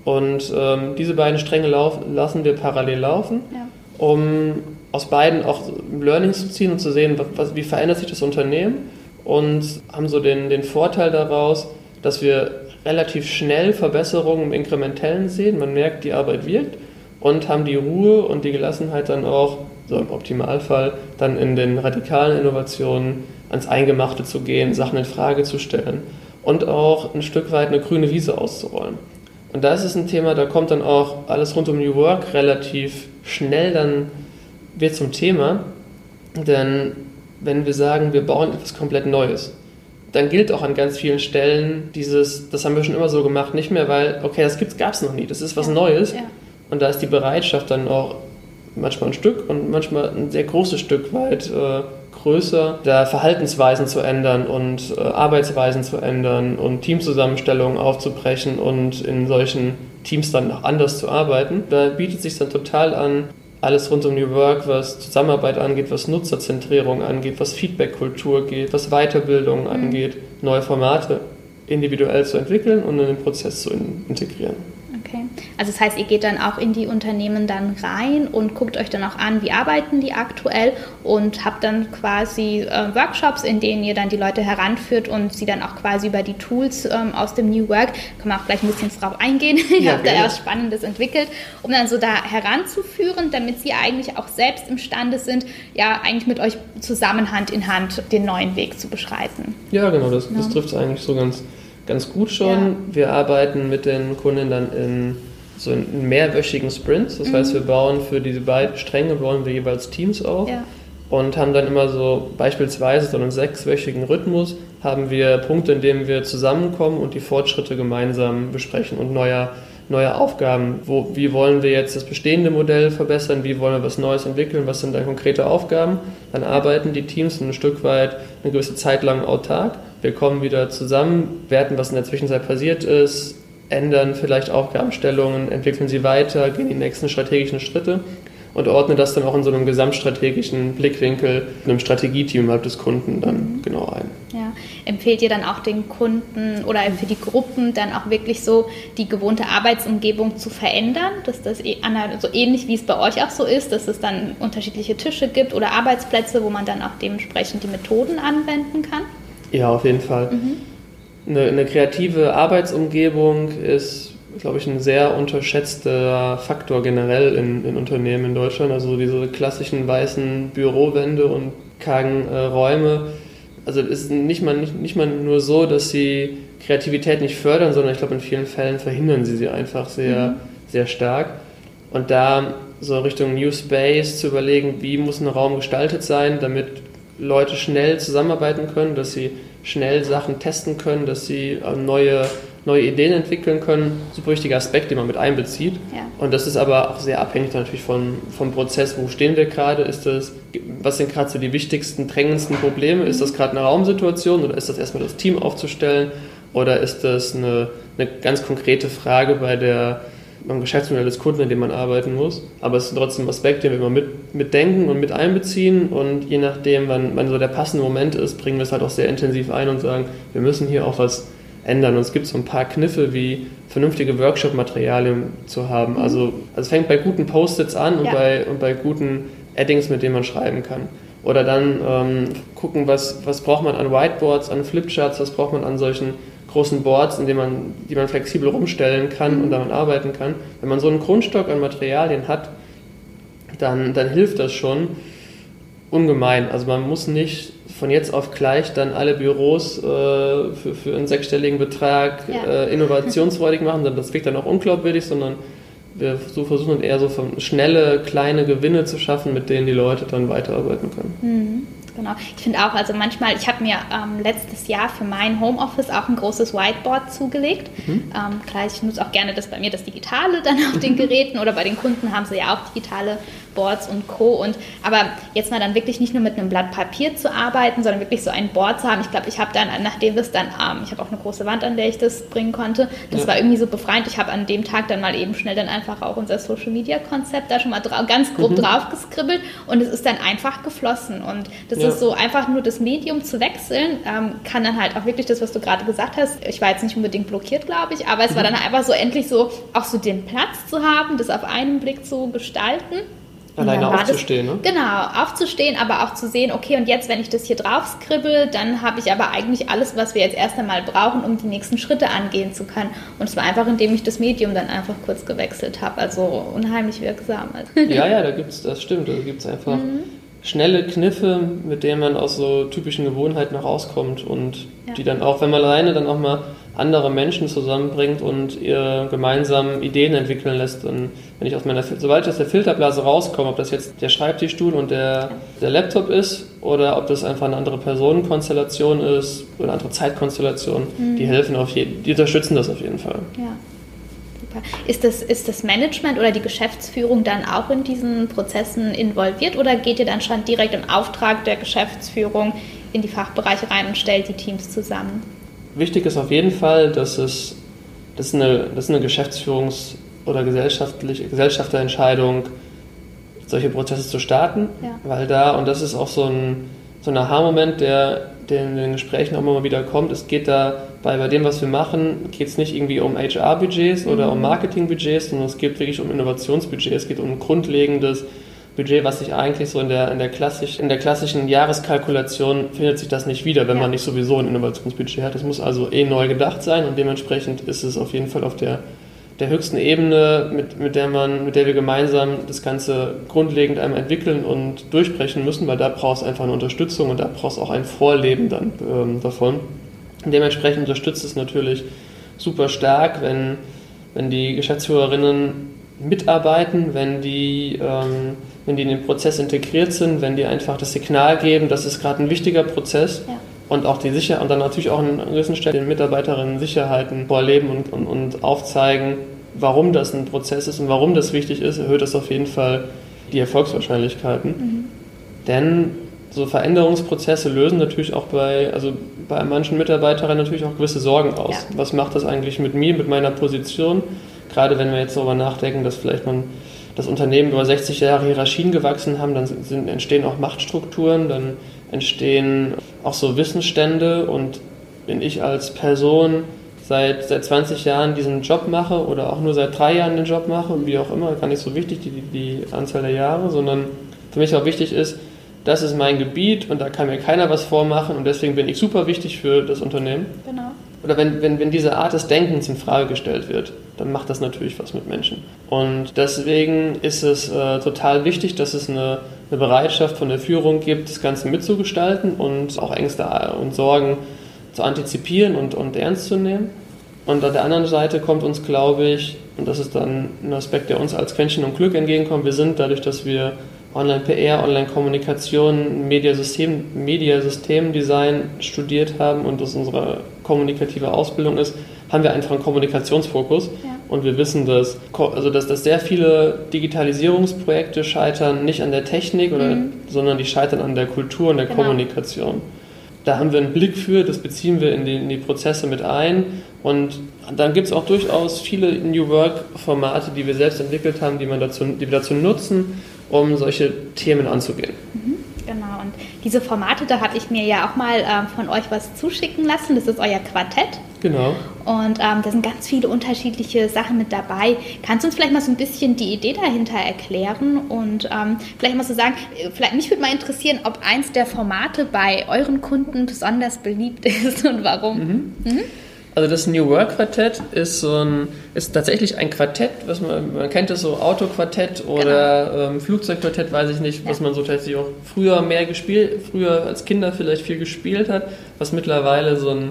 Und ähm, diese beiden Stränge lauf, lassen wir parallel laufen, ja. um aus beiden auch Learnings zu ziehen und zu sehen, was, wie verändert sich das Unternehmen und haben so den, den Vorteil daraus, dass wir relativ schnell Verbesserungen im Inkrementellen sehen. Man merkt, die Arbeit wirkt und haben die Ruhe und die Gelassenheit dann auch, so im Optimalfall, dann in den radikalen Innovationen ans Eingemachte zu gehen, Sachen in Frage zu stellen und auch ein Stück weit eine grüne Wiese auszurollen. Und da ist es ein Thema, da kommt dann auch alles rund um New Work relativ schnell dann wird zum Thema, denn wenn wir sagen, wir bauen etwas komplett Neues, dann gilt auch an ganz vielen Stellen dieses, das haben wir schon immer so gemacht, nicht mehr, weil, okay, das gab es noch nie, das ist was ja. Neues. Ja. Und da ist die Bereitschaft dann auch manchmal ein Stück und manchmal ein sehr großes Stück weit äh, größer, da Verhaltensweisen zu ändern und äh, Arbeitsweisen zu ändern und Teamzusammenstellungen aufzubrechen und in solchen Teams dann noch anders zu arbeiten. Da bietet sich dann total an, alles rund um New Work, was Zusammenarbeit angeht, was Nutzerzentrierung angeht, was Feedbackkultur geht, was Weiterbildung mhm. angeht, neue Formate individuell zu entwickeln und in den Prozess zu integrieren. Also das heißt, ihr geht dann auch in die Unternehmen dann rein und guckt euch dann auch an, wie arbeiten die aktuell und habt dann quasi äh, Workshops, in denen ihr dann die Leute heranführt und sie dann auch quasi über die Tools ähm, aus dem New Work, kann man auch gleich ein bisschen drauf eingehen, ihr ja, habt da was Spannendes entwickelt, um dann so da heranzuführen, damit sie eigentlich auch selbst imstande sind, ja eigentlich mit euch zusammen Hand in Hand den neuen Weg zu beschreiten. Ja, genau, das, ja. das trifft es eigentlich so ganz ganz gut schon. Ja. Wir arbeiten mit den Kunden dann in so in mehrwöchigen Sprints. Das mhm. heißt, wir bauen für diese beiden Stränge bauen wir jeweils Teams auf ja. und haben dann immer so beispielsweise so einen sechswöchigen Rhythmus haben wir Punkte, in denen wir zusammenkommen und die Fortschritte gemeinsam besprechen und neue, neue Aufgaben. Wo, wie wollen wir jetzt das bestehende Modell verbessern? Wie wollen wir was Neues entwickeln? Was sind da konkrete Aufgaben? Dann arbeiten die Teams ein Stück weit eine gewisse Zeit lang autark wir kommen wieder zusammen, werten, was in der Zwischenzeit passiert ist, ändern vielleicht Aufgabenstellungen, entwickeln sie weiter, gehen die nächsten strategischen Schritte und ordnen das dann auch in so einem gesamtstrategischen Blickwinkel, einem Strategieteam innerhalb des Kunden dann mhm. genau ein. Ja. Empfehlt ihr dann auch den Kunden oder für die Gruppen dann auch wirklich so die gewohnte Arbeitsumgebung zu verändern, dass das eh so ähnlich wie es bei euch auch so ist, dass es dann unterschiedliche Tische gibt oder Arbeitsplätze, wo man dann auch dementsprechend die Methoden anwenden kann? Ja, auf jeden Fall. Mhm. Eine, eine, kreative Arbeitsumgebung ist, glaube ich, ein sehr unterschätzter Faktor generell in, in, Unternehmen in Deutschland. Also diese klassischen weißen Bürowände und kargen äh, Räume. Also es ist nicht mal, nicht, nicht mal nur so, dass sie Kreativität nicht fördern, sondern ich glaube, in vielen Fällen verhindern sie sie einfach sehr, mhm. sehr stark. Und da so Richtung New Space zu überlegen, wie muss ein Raum gestaltet sein, damit Leute schnell zusammenarbeiten können, dass sie schnell Sachen testen können, dass sie äh, neue, neue Ideen entwickeln können. Super wichtiger Aspekt, den man mit einbezieht. Ja. Und das ist aber auch sehr abhängig natürlich von, vom Prozess. Wo stehen wir gerade? Ist das, was sind gerade so die wichtigsten, drängendsten Probleme? Ist das gerade eine Raumsituation oder ist das erstmal das Team aufzustellen? Oder ist das eine, eine ganz konkrete Frage bei der beim Geschäftsmodell des Kunden, in dem man arbeiten muss. Aber es ist trotzdem ein Aspekt, den wir immer mit, mitdenken und mit einbeziehen. Und je nachdem, wann, wann so der passende Moment ist, bringen wir es halt auch sehr intensiv ein und sagen, wir müssen hier auch was ändern. Und es gibt so ein paar Kniffe, wie vernünftige Workshop-Materialien zu haben. Mhm. Also, also es fängt bei guten Post-its an und, ja. bei, und bei guten Addings, mit denen man schreiben kann. Oder dann ähm, gucken, was, was braucht man an Whiteboards, an Flipcharts, was braucht man an solchen großen Boards, in denen man, die man flexibel rumstellen kann und damit arbeiten kann. Wenn man so einen Grundstock an Materialien hat, dann, dann hilft das schon ungemein. Also man muss nicht von jetzt auf gleich dann alle Büros äh, für, für einen sechsstelligen Betrag ja. äh, innovationsfreudig machen, das wirkt dann auch unglaubwürdig, sondern wir so versuchen eher so schnelle, kleine Gewinne zu schaffen, mit denen die Leute dann weiterarbeiten können. Mhm. Genau. Ich finde auch, also manchmal, ich habe mir ähm, letztes Jahr für mein Homeoffice auch ein großes Whiteboard zugelegt. Mhm. Ähm, klar, ich nutze auch gerne das bei mir, das Digitale dann auf den Geräten oder bei den Kunden haben sie ja auch digitale Boards und Co. Und aber jetzt mal dann wirklich nicht nur mit einem Blatt Papier zu arbeiten, sondern wirklich so ein Board zu haben. Ich glaube, ich habe dann, nachdem das dann, ähm, ich habe auch eine große Wand, an der ich das bringen konnte. Das ja. war irgendwie so befreiend. Ich habe an dem Tag dann mal eben schnell dann einfach auch unser Social Media Konzept da schon mal ganz grob mhm. drauf geskribbelt und es ist dann einfach geflossen. Und das ja. ist so einfach nur das Medium zu wechseln, ähm, kann dann halt auch wirklich das, was du gerade gesagt hast. Ich war jetzt nicht unbedingt blockiert, glaube ich, aber es mhm. war dann einfach so endlich so auch so den Platz zu haben, das auf einen Blick zu gestalten. Alleine aufzustehen, das, ne? Genau, aufzustehen, aber auch zu sehen, okay, und jetzt, wenn ich das hier drauf skribbel, dann habe ich aber eigentlich alles, was wir jetzt erst einmal brauchen, um die nächsten Schritte angehen zu können. Und es war einfach, indem ich das Medium dann einfach kurz gewechselt habe. Also unheimlich wirksam. Ja, ja, da gibt es, das stimmt, da gibt es einfach mhm. schnelle Kniffe, mit denen man aus so typischen Gewohnheiten rauskommt und ja. die dann auch, wenn man alleine dann auch mal andere Menschen zusammenbringt und ihr gemeinsam Ideen entwickeln lässt. Und wenn ich aus meiner, sobald ich aus der Filterblase rauskomme, ob das jetzt der Schreibtischstuhl und der, der Laptop ist oder ob das einfach eine andere Personenkonstellation ist oder eine andere Zeitkonstellation, mhm. die helfen auf jeden, die unterstützen das auf jeden Fall. Ja. Ist das, ist das Management oder die Geschäftsführung dann auch in diesen Prozessen involviert oder geht ihr dann schon direkt im Auftrag der Geschäftsführung in die Fachbereiche rein und stellt die Teams zusammen? Wichtig ist auf jeden Fall, dass es das ist eine, das ist eine Geschäftsführungs- oder gesellschaftliche Gesellschafterentscheidung, solche Prozesse zu starten, ja. weil da, und das ist auch so ein, so ein Aha-Moment, der, der in den Gesprächen auch immer wieder kommt, es geht da bei, bei dem, was wir machen, geht es nicht irgendwie um HR-Budgets oder mhm. um Marketing-Budgets, sondern es geht wirklich um Innovationsbudgets, es geht um ein grundlegendes Budget, was sich eigentlich so in der, in der, klassisch, in der klassischen Jahreskalkulation findet sich das nicht wieder, wenn ja. man nicht sowieso ein Innovationsbudget hat. Es muss also eh neu gedacht sein und dementsprechend ist es auf jeden Fall auf der, der höchsten Ebene, mit, mit, der man, mit der wir gemeinsam das Ganze grundlegend einmal entwickeln und durchbrechen müssen, weil da brauchst du einfach eine Unterstützung und da brauchst du auch ein Vorleben dann ähm, davon. Und dementsprechend unterstützt es natürlich super stark, wenn, wenn die Geschäftsführerinnen mitarbeiten, wenn die ähm, wenn die in den Prozess integriert sind, wenn die einfach das Signal geben, das ist gerade ein wichtiger Prozess ja. und auch die Sicherheit und dann natürlich auch an gewissen Stellen den Mitarbeiterinnen Sicherheiten vorleben und, und, und aufzeigen, warum das ein Prozess ist und warum das wichtig ist, erhöht das auf jeden Fall die Erfolgswahrscheinlichkeiten. Mhm. Denn so Veränderungsprozesse lösen natürlich auch bei, also bei manchen Mitarbeiterinnen natürlich auch gewisse Sorgen aus. Ja. Was macht das eigentlich mit mir, mit meiner Position? Gerade wenn wir jetzt darüber nachdenken, dass vielleicht man das Unternehmen über 60 Jahre Hierarchien gewachsen haben, dann sind, entstehen auch Machtstrukturen, dann entstehen auch so Wissensstände und wenn ich als Person seit, seit 20 Jahren diesen Job mache oder auch nur seit drei Jahren den Job mache, wie auch immer, gar nicht so wichtig, die, die Anzahl der Jahre, sondern für mich auch wichtig ist, das ist mein Gebiet und da kann mir keiner was vormachen und deswegen bin ich super wichtig für das Unternehmen. Genau oder wenn, wenn, wenn diese Art des Denkens in Frage gestellt wird, dann macht das natürlich was mit Menschen. Und deswegen ist es äh, total wichtig, dass es eine, eine Bereitschaft von der Führung gibt, das Ganze mitzugestalten und auch Ängste und Sorgen zu antizipieren und, und ernst zu nehmen. Und an der anderen Seite kommt uns, glaube ich, und das ist dann ein Aspekt, der uns als Quäntchen und Glück entgegenkommt, wir sind dadurch, dass wir Online-PR, Online-Kommunikation, Mediasystem, Mediasystemdesign studiert haben und das unsere kommunikative Ausbildung ist, haben wir einfach einen Kommunikationsfokus. Ja. Und wir wissen, dass, also dass, dass sehr viele Digitalisierungsprojekte scheitern nicht an der Technik, oder, mhm. sondern die scheitern an der Kultur und der genau. Kommunikation. Da haben wir einen Blick für, das beziehen wir in die, in die Prozesse mit ein. Und dann gibt es auch durchaus viele New Work-Formate, die wir selbst entwickelt haben, die, man dazu, die wir dazu nutzen, um solche Themen anzugehen. Und diese Formate, da habe ich mir ja auch mal ähm, von euch was zuschicken lassen. Das ist euer Quartett. Genau. Und ähm, da sind ganz viele unterschiedliche Sachen mit dabei. Kannst du uns vielleicht mal so ein bisschen die Idee dahinter erklären und ähm, vielleicht mal so sagen, äh, vielleicht mich würde mal interessieren, ob eins der Formate bei euren Kunden besonders beliebt ist und warum. Mhm. Mhm. Also das New Work Quartett ist so ein, ist tatsächlich ein Quartett, was man, man kennt es so Autoquartett oder genau. ähm, Flugzeugquartett, weiß ich nicht, ja. was man so tatsächlich auch früher mehr gespielt, früher als Kinder vielleicht viel gespielt hat, was mittlerweile so ein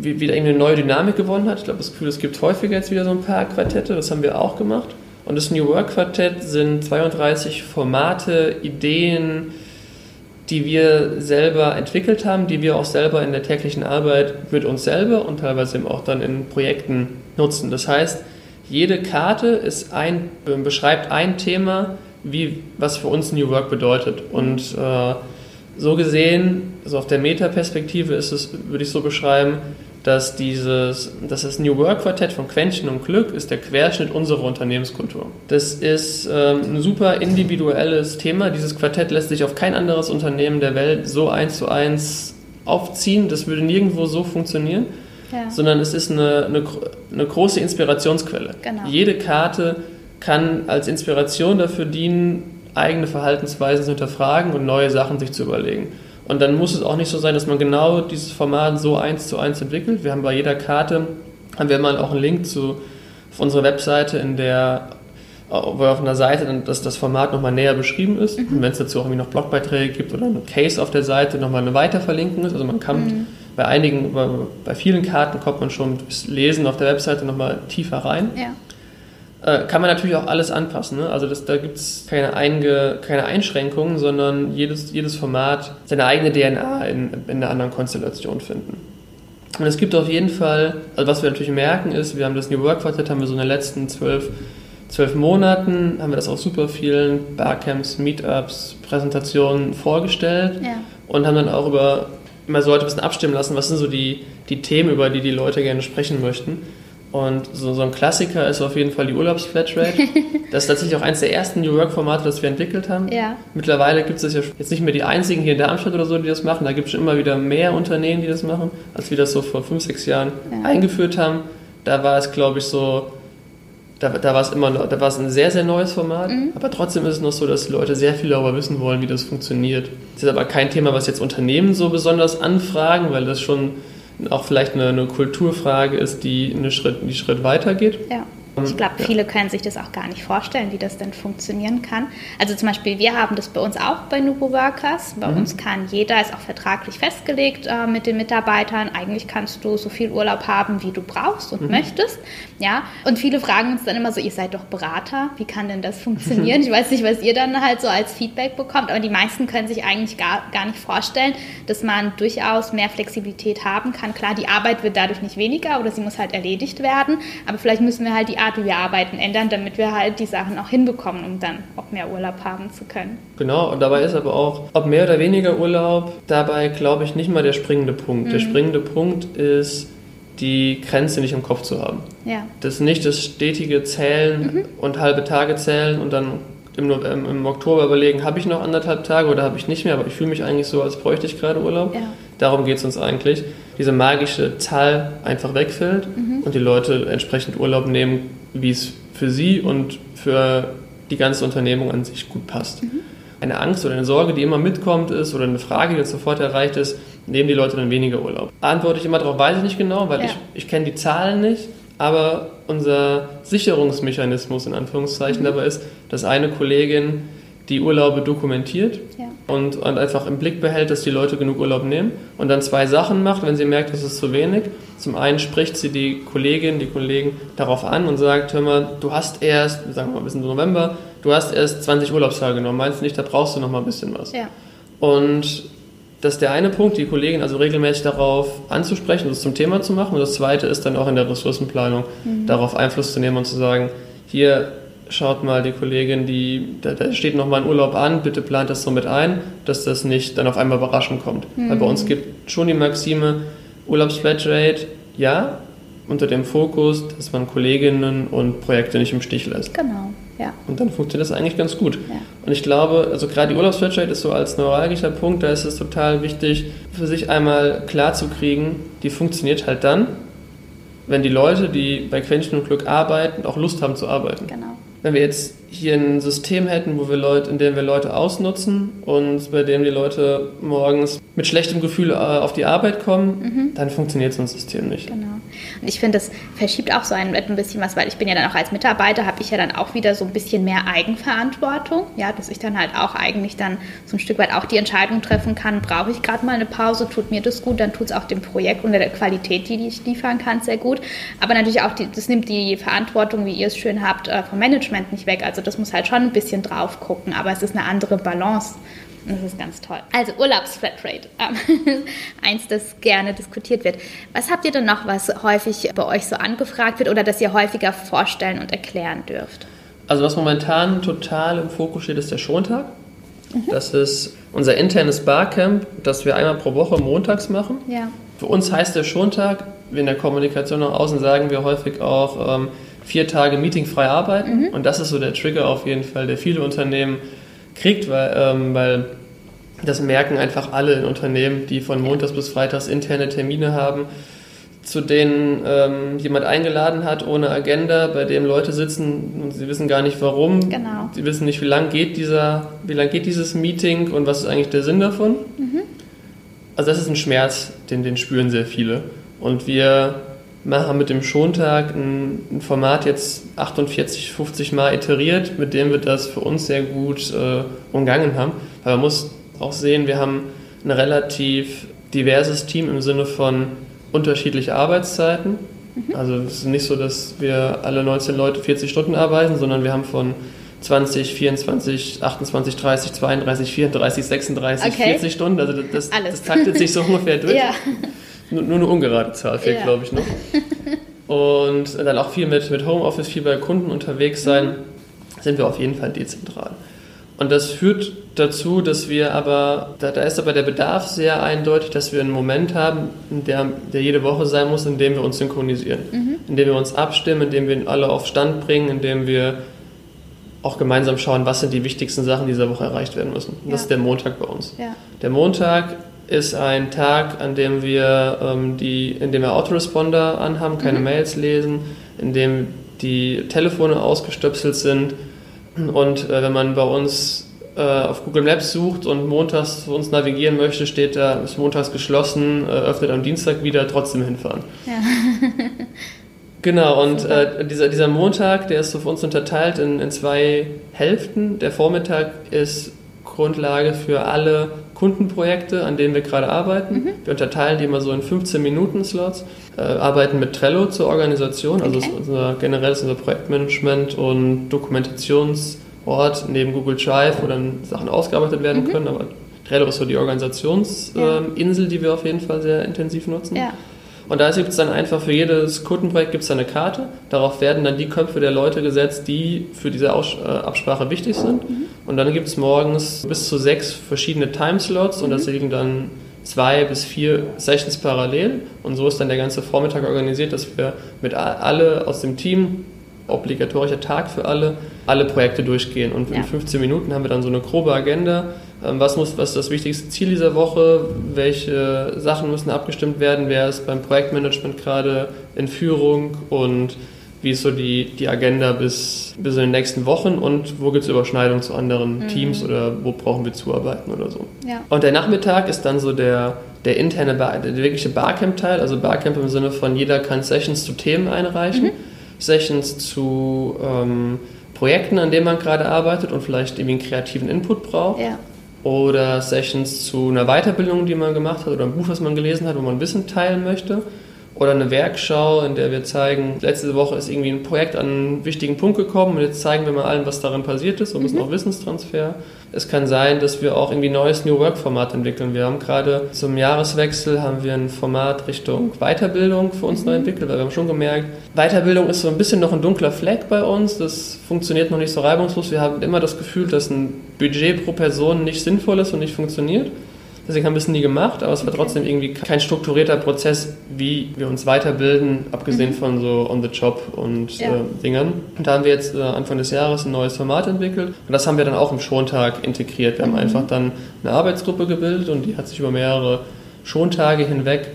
wieder irgendwie eine neue Dynamik gewonnen hat. Ich glaube, das Gefühl, es gibt häufiger jetzt wieder so ein paar Quartette, das haben wir auch gemacht. Und das New Work Quartett sind 32 Formate, Ideen, die wir selber entwickelt haben, die wir auch selber in der täglichen Arbeit mit uns selber und teilweise eben auch dann in Projekten nutzen. Das heißt, jede Karte ist ein, beschreibt ein Thema, wie, was für uns New Work bedeutet. Und äh, so gesehen, also auf der Metaperspektive ist es, würde ich so beschreiben, dass dieses, dass das New Work Quartett von Quäntchen und Glück ist der Querschnitt unserer Unternehmenskultur. Das ist ähm, ein super individuelles Thema. Dieses Quartett lässt sich auf kein anderes Unternehmen der Welt so eins zu eins aufziehen. Das würde nirgendwo so funktionieren. Ja. Sondern es ist eine, eine, eine große Inspirationsquelle. Genau. Jede Karte kann als Inspiration dafür dienen, eigene Verhaltensweisen zu hinterfragen und neue Sachen sich zu überlegen. Und dann muss es auch nicht so sein, dass man genau dieses Format so eins zu eins entwickelt. Wir haben bei jeder Karte, haben wir mal auch einen Link zu auf unserer Webseite, in der wo auf einer Seite dann dass das Format nochmal näher beschrieben ist. Mhm. Und wenn es dazu auch irgendwie noch Blogbeiträge gibt oder ein Case auf der Seite, nochmal eine Weiterverlinkung ist. Also man kann mhm. bei einigen, bei, bei, vielen Karten kommt man schon durchs Lesen auf der Webseite nochmal tiefer rein. Ja. Äh, kann man natürlich auch alles anpassen. Ne? Also das, da gibt es keine, keine Einschränkungen, sondern jedes, jedes Format seine eigene DNA in, in einer anderen Konstellation finden. Und es gibt auf jeden Fall, also was wir natürlich merken ist, wir haben das New Work Quartet, haben wir so in den letzten zwölf, zwölf Monaten, haben wir das auf super vielen Barcamps, Meetups, Präsentationen vorgestellt ja. und haben dann auch über immer so Leute ein bisschen abstimmen lassen, was sind so die, die Themen, über die die Leute gerne sprechen möchten. Und so, so ein Klassiker ist auf jeden Fall die Urlaubsflatrate. Das ist tatsächlich auch eines der ersten New Work-Formate, das wir entwickelt haben. Ja. Mittlerweile gibt es ja jetzt nicht mehr die einzigen hier in Darmstadt oder so, die das machen. Da gibt es schon immer wieder mehr Unternehmen, die das machen, als wir das so vor fünf, sechs Jahren ja. eingeführt haben. Da war es, glaube ich, so, da, da war es immer noch, da war es ein sehr, sehr neues Format. Mhm. Aber trotzdem ist es noch so, dass die Leute sehr viel darüber wissen wollen, wie das funktioniert. Das ist aber kein Thema, was jetzt Unternehmen so besonders anfragen, weil das schon auch vielleicht eine, eine Kulturfrage ist, die einen Schritt, einen Schritt weiter geht. Ja. Ich glaube, viele können sich das auch gar nicht vorstellen, wie das denn funktionieren kann. Also zum Beispiel, wir haben das bei uns auch bei Nubo Workers. Bei mhm. uns kann jeder, ist auch vertraglich festgelegt äh, mit den Mitarbeitern, eigentlich kannst du so viel Urlaub haben, wie du brauchst und mhm. möchtest. Ja, und viele fragen uns dann immer so, ihr seid doch Berater, wie kann denn das funktionieren? ich weiß nicht, was ihr dann halt so als Feedback bekommt, aber die meisten können sich eigentlich gar, gar nicht vorstellen, dass man durchaus mehr Flexibilität haben kann. Klar, die Arbeit wird dadurch nicht weniger oder sie muss halt erledigt werden, aber vielleicht müssen wir halt die Arbeit Art, wie wir arbeiten, ändern, damit wir halt die Sachen auch hinbekommen, um dann auch mehr Urlaub haben zu können. Genau, und dabei ist aber auch, ob mehr oder weniger Urlaub, dabei glaube ich nicht mal der springende Punkt. Mhm. Der springende Punkt ist, die Grenze nicht im Kopf zu haben. Ja. Das nicht das stetige Zählen mhm. und halbe Tage zählen und dann im, ähm, im Oktober überlegen, habe ich noch anderthalb Tage oder habe ich nicht mehr, aber ich fühle mich eigentlich so, als bräuchte ich gerade Urlaub. Ja. Darum geht es uns eigentlich. Diese magische Zahl einfach wegfällt mhm. und die Leute entsprechend Urlaub nehmen, wie es für sie und für die ganze Unternehmung an sich gut passt. Mhm. Eine Angst oder eine Sorge, die immer mitkommt, ist oder eine Frage, die sofort erreicht ist, nehmen die Leute dann weniger Urlaub? Antworte ich immer darauf, weiß ich nicht genau, weil ja. ich, ich kenne die Zahlen nicht, aber unser Sicherungsmechanismus in Anführungszeichen mhm. dabei ist, dass eine Kollegin die Urlaube dokumentiert ja. und, und, einfach im Blick behält, dass die Leute genug Urlaub nehmen und dann zwei Sachen macht, wenn sie merkt, das ist zu wenig. Zum einen spricht sie die Kollegin, die Kollegen darauf an und sagt, hör mal, du hast erst, sagen wir mal bis November, du hast erst 20 Urlaubstage genommen, meinst du nicht, da brauchst du noch mal ein bisschen was. Ja. Und das ist der eine Punkt, die Kollegin also regelmäßig darauf anzusprechen und es zum Thema zu machen. Und das zweite ist dann auch in der Ressourcenplanung mhm. darauf Einfluss zu nehmen und zu sagen, hier schaut mal die Kollegin, die, da, da steht noch mal ein Urlaub an, bitte plant das so mit ein, dass das nicht dann auf einmal überraschend kommt. Mhm. Weil bei uns gibt schon die Maxime, Urlaubsflatrate, ja, unter dem Fokus, dass man Kolleginnen und Projekte nicht im Stich lässt. Genau, ja. Und dann funktioniert das eigentlich ganz gut. Ja. Und ich glaube, also gerade die Urlaubsflatrate ist so als neuralgischer Punkt, da ist es total wichtig, für sich einmal klar zu kriegen, die funktioniert halt dann, wenn die Leute, die bei Quäntchen und Glück arbeiten, auch Lust haben zu arbeiten. Genau wenn wir jetzt hier ein System hätten, wo wir Leute, in dem wir Leute ausnutzen und bei dem die Leute morgens mit schlechtem Gefühl äh, auf die Arbeit kommen, mhm. dann funktioniert so ein System nicht. Genau. Und ich finde, das verschiebt auch so ein, ein bisschen was, weil ich bin ja dann auch als Mitarbeiter, habe ich ja dann auch wieder so ein bisschen mehr Eigenverantwortung, ja, dass ich dann halt auch eigentlich dann so ein Stück weit auch die Entscheidung treffen kann, brauche ich gerade mal eine Pause, tut mir das gut, dann tut es auch dem Projekt und der Qualität, die ich liefern kann, sehr gut. Aber natürlich auch, die, das nimmt die Verantwortung, wie ihr es schön habt, äh, vom Management nicht weg. Also das muss halt schon ein bisschen drauf gucken, aber es ist eine andere Balance. Das ist ganz toll. Also Urlaubsflatrate, ähm, eins, das gerne diskutiert wird. Was habt ihr denn noch, was häufig bei euch so angefragt wird oder das ihr häufiger vorstellen und erklären dürft? Also was momentan total im Fokus steht, ist der Schontag. Mhm. Das ist unser internes Barcamp, das wir einmal pro Woche montags machen. Ja. Für uns heißt der Schontag, in der Kommunikation nach außen sagen wir häufig auch ähm, vier Tage meetingfrei arbeiten. Mhm. Und das ist so der Trigger auf jeden Fall, der viele Unternehmen kriegt, weil, ähm, weil das merken einfach alle in Unternehmen, die von Montags bis Freitags interne Termine haben zu denen ähm, jemand eingeladen hat ohne Agenda, bei dem Leute sitzen und sie wissen gar nicht warum. Genau. Sie wissen nicht, wie lang geht dieser, wie lang geht dieses Meeting und was ist eigentlich der Sinn davon. Mhm. Also das ist ein Schmerz, den, den spüren sehr viele. Und wir machen mit dem Schontag ein, ein Format jetzt 48, 50 Mal iteriert, mit dem wir das für uns sehr gut äh, umgangen haben. Weil man muss auch sehen, wir haben ein relativ diverses Team im Sinne von unterschiedliche Arbeitszeiten. Mhm. Also es ist nicht so, dass wir alle 19 Leute 40 Stunden arbeiten, sondern wir haben von 20, 24, 28, 30, 32, 34, 36, okay. 40 Stunden. Also das, das, taktet sich so ungefähr durch. ja. Nur, nur, eine ungerade Zahl fehlt, ja. glaube ich, noch. Und dann auch viel mit, mit Homeoffice, viel bei Kunden unterwegs sein, mhm. sind wir auf jeden Fall dezentral. Und das führt dazu, dass wir aber, da, da, ist aber der Bedarf sehr eindeutig, dass wir einen Moment haben, der, der jede Woche sein muss, in dem wir uns synchronisieren, mhm. in dem wir uns abstimmen, in dem wir alle auf Stand bringen, in dem wir auch gemeinsam schauen, was sind die wichtigsten Sachen dieser Woche erreicht werden müssen. Ja. Das ist der Montag bei uns. Ja. Der Montag ist ein Tag, an dem wir ähm, die, in dem wir Autoresponder anhaben, keine mhm. Mails lesen, in dem die Telefone ausgestöpselt sind und äh, wenn man bei uns äh, auf Google Maps sucht und montags zu uns navigieren möchte, steht da, ist montags geschlossen, äh, öffnet am Dienstag wieder, trotzdem hinfahren. Ja. genau, und äh, dieser, dieser Montag, der ist so für uns unterteilt in, in zwei Hälften. Der Vormittag ist Grundlage für alle Kundenprojekte, an denen wir gerade arbeiten. Mhm. Wir unterteilen die immer so in 15 Minuten Slots, äh, arbeiten mit Trello zur Organisation, also okay. ist unser, generell ist unser Projektmanagement und Dokumentationsort neben Google Drive, wo dann Sachen ausgearbeitet werden mhm. können, aber Trello ist so die Organisationsinsel, ja. die wir auf jeden Fall sehr intensiv nutzen. Ja. Und da gibt es dann einfach für jedes Kundenprojekt gibt's eine Karte. Darauf werden dann die Köpfe der Leute gesetzt, die für diese Aus äh, Absprache wichtig sind. Mhm. Und dann gibt es morgens bis zu sechs verschiedene Timeslots mhm. und das mhm. liegen dann zwei bis vier Sessions parallel. Und so ist dann der ganze Vormittag organisiert, dass wir mit alle aus dem Team obligatorischer Tag für alle, alle Projekte durchgehen. Und in 15 Minuten haben wir dann so eine grobe Agenda. Ähm, was, muss, was ist das wichtigste Ziel dieser Woche? Welche Sachen müssen abgestimmt werden? Wer ist beim Projektmanagement gerade in Führung? Und wie ist so die, die Agenda bis, bis in den nächsten Wochen und wo gibt es Überschneidungen zu anderen mhm. Teams oder wo brauchen wir zuarbeiten oder so. Ja. Und der Nachmittag ist dann so der, der interne, Bar, der wirkliche Barcamp-Teil, also Barcamp im Sinne von jeder kann Sessions zu Themen einreichen. Mhm. Sessions zu ähm, Projekten, an denen man gerade arbeitet und vielleicht irgendwie einen kreativen Input braucht. Ja. Oder Sessions zu einer Weiterbildung, die man gemacht hat oder ein Buch, was man gelesen hat, wo man Wissen teilen möchte. Oder eine Werkschau, in der wir zeigen, letzte Woche ist irgendwie ein Projekt an einen wichtigen Punkt gekommen und jetzt zeigen wir mal allen, was darin passiert ist, so ein bisschen mhm. auch Wissenstransfer. Es kann sein, dass wir auch irgendwie ein neues New Work Format entwickeln. Wir haben gerade zum Jahreswechsel haben wir ein Format Richtung Weiterbildung für uns mhm. neu entwickelt, weil wir haben schon gemerkt, Weiterbildung ist so ein bisschen noch ein dunkler Fleck bei uns. Das funktioniert noch nicht so reibungslos. Wir haben immer das Gefühl, dass ein Budget pro Person nicht sinnvoll ist und nicht funktioniert. Deswegen haben wir es nie gemacht, aber es war trotzdem irgendwie kein strukturierter Prozess, wie wir uns weiterbilden, abgesehen mhm. von so On-the-Job und ja. äh, Dingern. Und da haben wir jetzt äh, Anfang des Jahres ein neues Format entwickelt und das haben wir dann auch im Schontag integriert. Wir haben mhm. einfach dann eine Arbeitsgruppe gebildet und die hat sich über mehrere Schontage hinweg